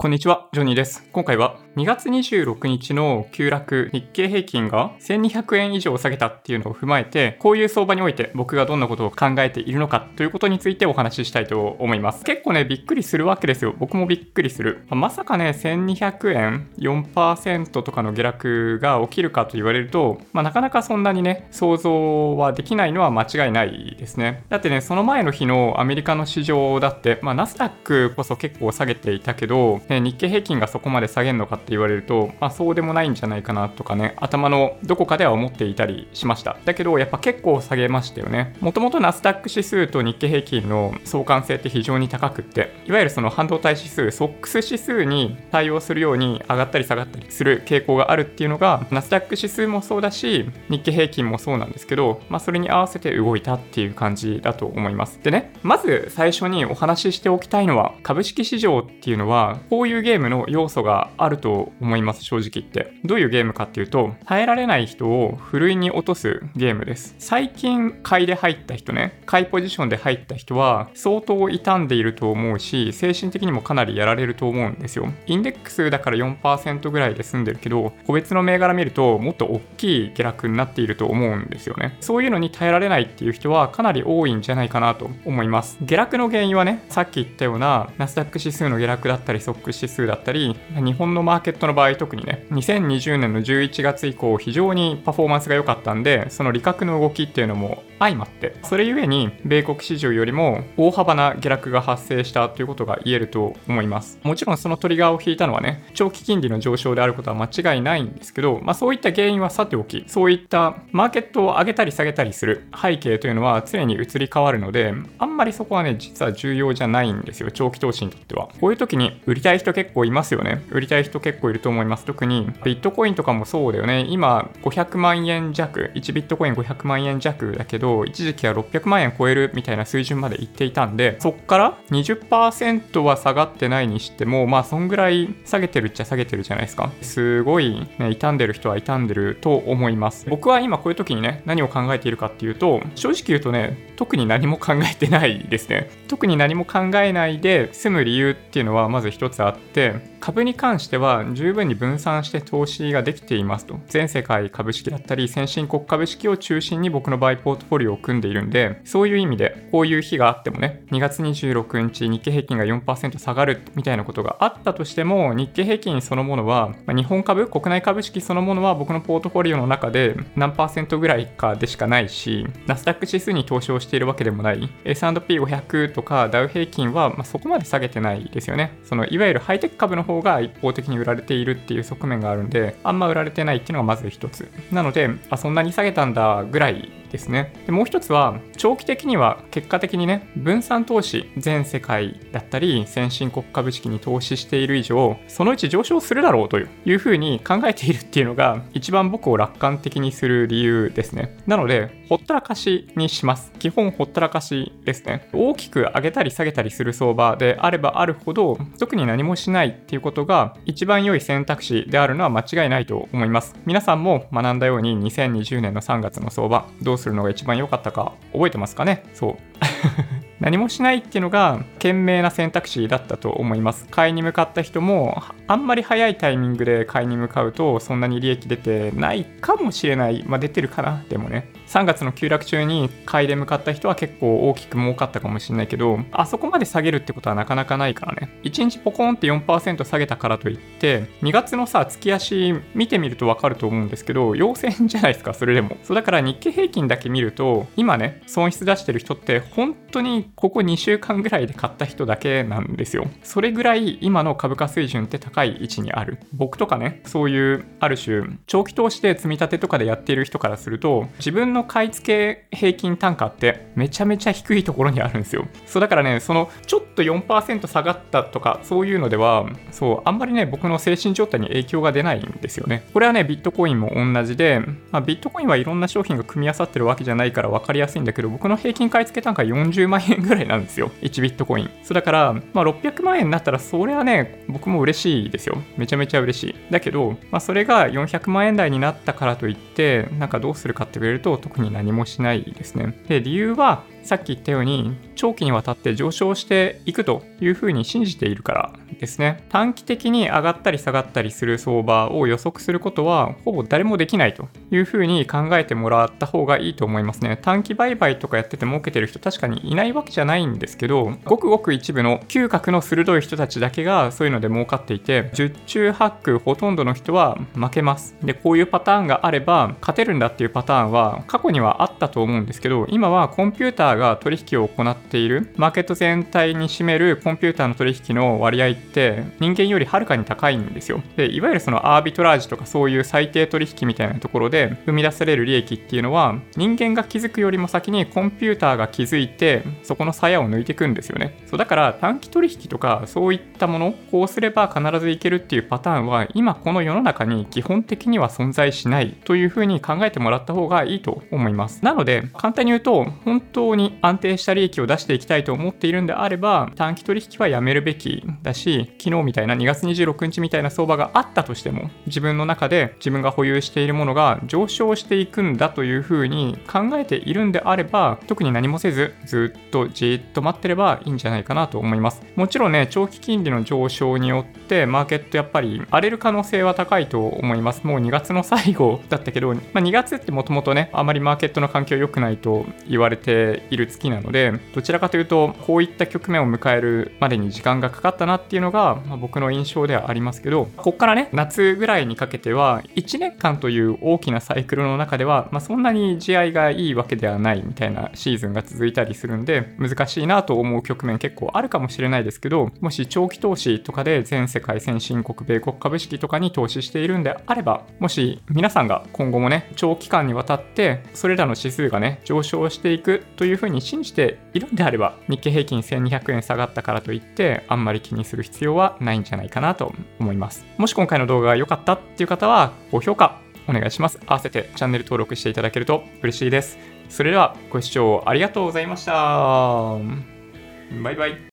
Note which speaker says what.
Speaker 1: こんにちは、ジョニーです。今回は2月26日の急落、日経平均が1200円以上下げたっていうのを踏まえて、こういう相場において僕がどんなことを考えているのかということについてお話ししたいと思います。結構ね、びっくりするわけですよ。僕もびっくりする。まさかね、1200円4%とかの下落が起きるかと言われると、まあ、なかなかそんなにね、想像はできないのは間違いないですね。だってね、その前の日のアメリカの市場だって、まあ、ナスダックこそ結構下げていたけど、日経平均がそこまで下げるのかって言われると、まあ、そうでもないんじゃないかなとかね、頭のどこかでは思っていたりしました。だけど、やっぱ結構下げましたよね。もともとナスダック指数と日経平均の相関性って非常に高くって、いわゆるその半導体指数、ソックス指数に対応するように上がったり下がったりする傾向があるっていうのが、ナスダック指数もそうだし、日経平均もそうなんですけど、まあ、それに合わせて動いたっていう感じだと思います。でね、まず最初にお話ししておきたいのは、株式市場っていうのは、こういうゲームの要素があると思います、正直言って。どういうゲームかっていうと、耐えられない人をふるいに落とすゲームです。最近、買いで入った人ね、買いポジションで入った人は、相当傷んでいると思うし、精神的にもかなりやられると思うんですよ。インデックスだから4%ぐらいで済んでるけど、個別の銘柄見ると、もっと大きい下落になっていると思うんですよね。そういうのに耐えられないっていう人は、かなり多いんじゃないかなと思います。下落の原因はね、さっき言ったような、ナスダック指数の下落だったり、ソック指数だったり、日本のマーケットの場合特にね、2020年の11月以降非常にパフォーマンスが良かったんで、その利確の動きっていうのも相まって、それゆえに米国市場よりも大幅な下落が発生したということが言えると思います。もちろんそのトリガーを引いたのはね、長期金利の上昇であることは間違いないんですけど、まあそういった原因はさておき、そういったマーケットを上げたり下げたりする背景というのは常に移り変わるので、あんまりそこはね、実は重要じゃないんですよ、長期投資にとっては。こういう時に売りたい人結構いますよね。売りたい人結構いると思います。特にビットコインとかもそうだよね。今500万円弱、1ビットコイン500万円弱だけど、一時期は600万円超えるみたいな水準までいっていたんで、そっから20%は下がってないにしても、まあそんぐらい下げてるっちゃ下げてるじゃないですか。すごい、ね、傷んでる人は傷んでると思います。僕は今こういう時にね、何を考えているかっていうと、正直言うとね、特に何も考えてないですね。特に何も考えないで済む理由っていうのはまず一つああって、株に関しては十分に分散して投資ができていますと。全世界株式だったり、先進国株式を中心に僕の場合、ポートフォリオを組んでいるんで、そういう意味で、こういう日があってもね、2月26日、日経平均が4%下がるみたいなことがあったとしても、日経平均そのものは、まあ、日本株、国内株式そのものは僕のポートフォリオの中で何パーセントぐらいかでしかないし、ナスダック指数に投資をしているわけでもない、S&P500 とかダウ平均は、まあ、そこまで下げてないですよね。そのいわゆるハイテク株の方が一方的に売られているっていう側面があるんで、あんま売られてないっていうのがまず一つ。なので、あ、そんなに下げたんだぐらいですね。でもう一つは、長期的には結果的にね、分散投資、全世界だったり、先進国株式に投資している以上、そのうち上昇するだろうというふうに考えているっていうのが、一番僕を楽観的にする理由ですね。なので、ほったらかしにします。基本ほったらかしですね。大きく上げたり下げたりする相場であればあるほど、特に何もしないっていうことが一番良い選択肢であるのは間違いないと思います。皆さんも学んだように2020年の3月の相場、どうどうするのが一番良かったか覚えてますかね？そう。何もしないっていうのが賢明な選択肢だったと思います。買いに向かった人もあんまり早いタイミングで買いに向かうとそんなに利益出てないかもしれない。まあ出てるかなでもね。3月の急落中に買いで向かった人は結構大きく儲かったかもしれないけど、あそこまで下げるってことはなかなかないからね。1日ポコンって4%下げたからといって、2月のさ、月足見てみるとわかると思うんですけど、陽線じゃないですか、それでも。そうだから日経平均だけ見ると、今ね、損失出してる人って本当にここ2週間ぐらいで買った人だけなんですよ。それぐらい今の株価水準って高い位置にある。僕とかね、そういうある種、長期投資で積み立てとかでやっている人からすると、自分の買い付け平均単価ってめちゃめちゃ低いところにあるんですよ。そうだからね、そのちょっと4%下がったとかそういうのでは、そう、あんまりね、僕の精神状態に影響が出ないんですよね。これはね、ビットコインも同じで、まあ、ビットコインはいろんな商品が組み合わさってるわけじゃないから分かりやすいんだけど、僕の平均買い付け単価40万円ぐらいなんですよ。1ビットコイン。そうだから、まあ、600万円になったらそれはね、僕も嬉しいですよ。めちゃめちゃ嬉しい。だけど、まあ、それが400万円台になったからといって、なんかどうするかって言われると、特に何もしないですね。で、理由は、さっき言ったように長期にわたって上昇していくというふうに信じているからですね。短期的に上がったり下がったりする相場を予測することはほぼ誰もできないというふうに考えてもらった方がいいと思いますね。短期売買とかやってて儲けてる人確かにいないわけじゃないんですけどごくごく一部の嗅覚の鋭い人たちだけがそういうので儲かっていて十中八九ほとんどの人は負けます。でこういうパターンがあれば勝てるんだっていうパターンは過去にはあったと思うんですけど今はコンピューターが取引を行っているマーケット全体に占めるコンピューターの取引の割合って人間よりはるかに高いんですよ。でいわゆるそのアービトラージとかそういう最低取引みたいなところで生み出される利益っていうのは人間が気づくよりも先にコンピューターが気づいてそこの鞘を抜いていくんですよね。そうだから短期取引とかそういったものこうすれば必ずいけるっていうパターンは今この世の中に基本的には存在しないというふうに考えてもらった方がいいと思います。なので簡単に言うと本当に安定した利益を出していきたいと思っているんであれば短期取引はやめるべきだし昨日みたいな2月26日みたいな相場があったとしても自分の中で自分が保有しているものが上昇していくんだというふうに考えているんであれば特に何もせずずっとじっと待ってればいいんじゃないかなと思います。もちろんね長期金利の上昇によってマーケットやっぱり荒れる可能性は高いと思います。もう2月の最後だったけど、まあ、2月ってもともとねあまりマーケットの環境良くないと言われている月なのでどちらかというとこういった局面を迎えるまでに時間がかかったなっていうのが、まあ、僕の印象ではありますけどこっからね夏ぐらいにかけては1年間という大きなサイクルの中では、まあ、そんなに地合いがいいわけではないみたいなシーズンが続いたりするんで難しいなと思う局面結構あるかもしれないですけどもし長期投資とかで全世界先進国米国株式とかに投資しているんであればもし皆さんが今後もね長期間にわたってそれらの指数がね上昇していくといういうふうに信じているんであれば日経平均1200円下がったからといってあんまり気にする必要はないんじゃないかなと思います。もし今回の動画が良かったっていう方は高評価お願いします。合わせてチャンネル登録していただけると嬉しいです。それではご視聴ありがとうございました。バイバイ。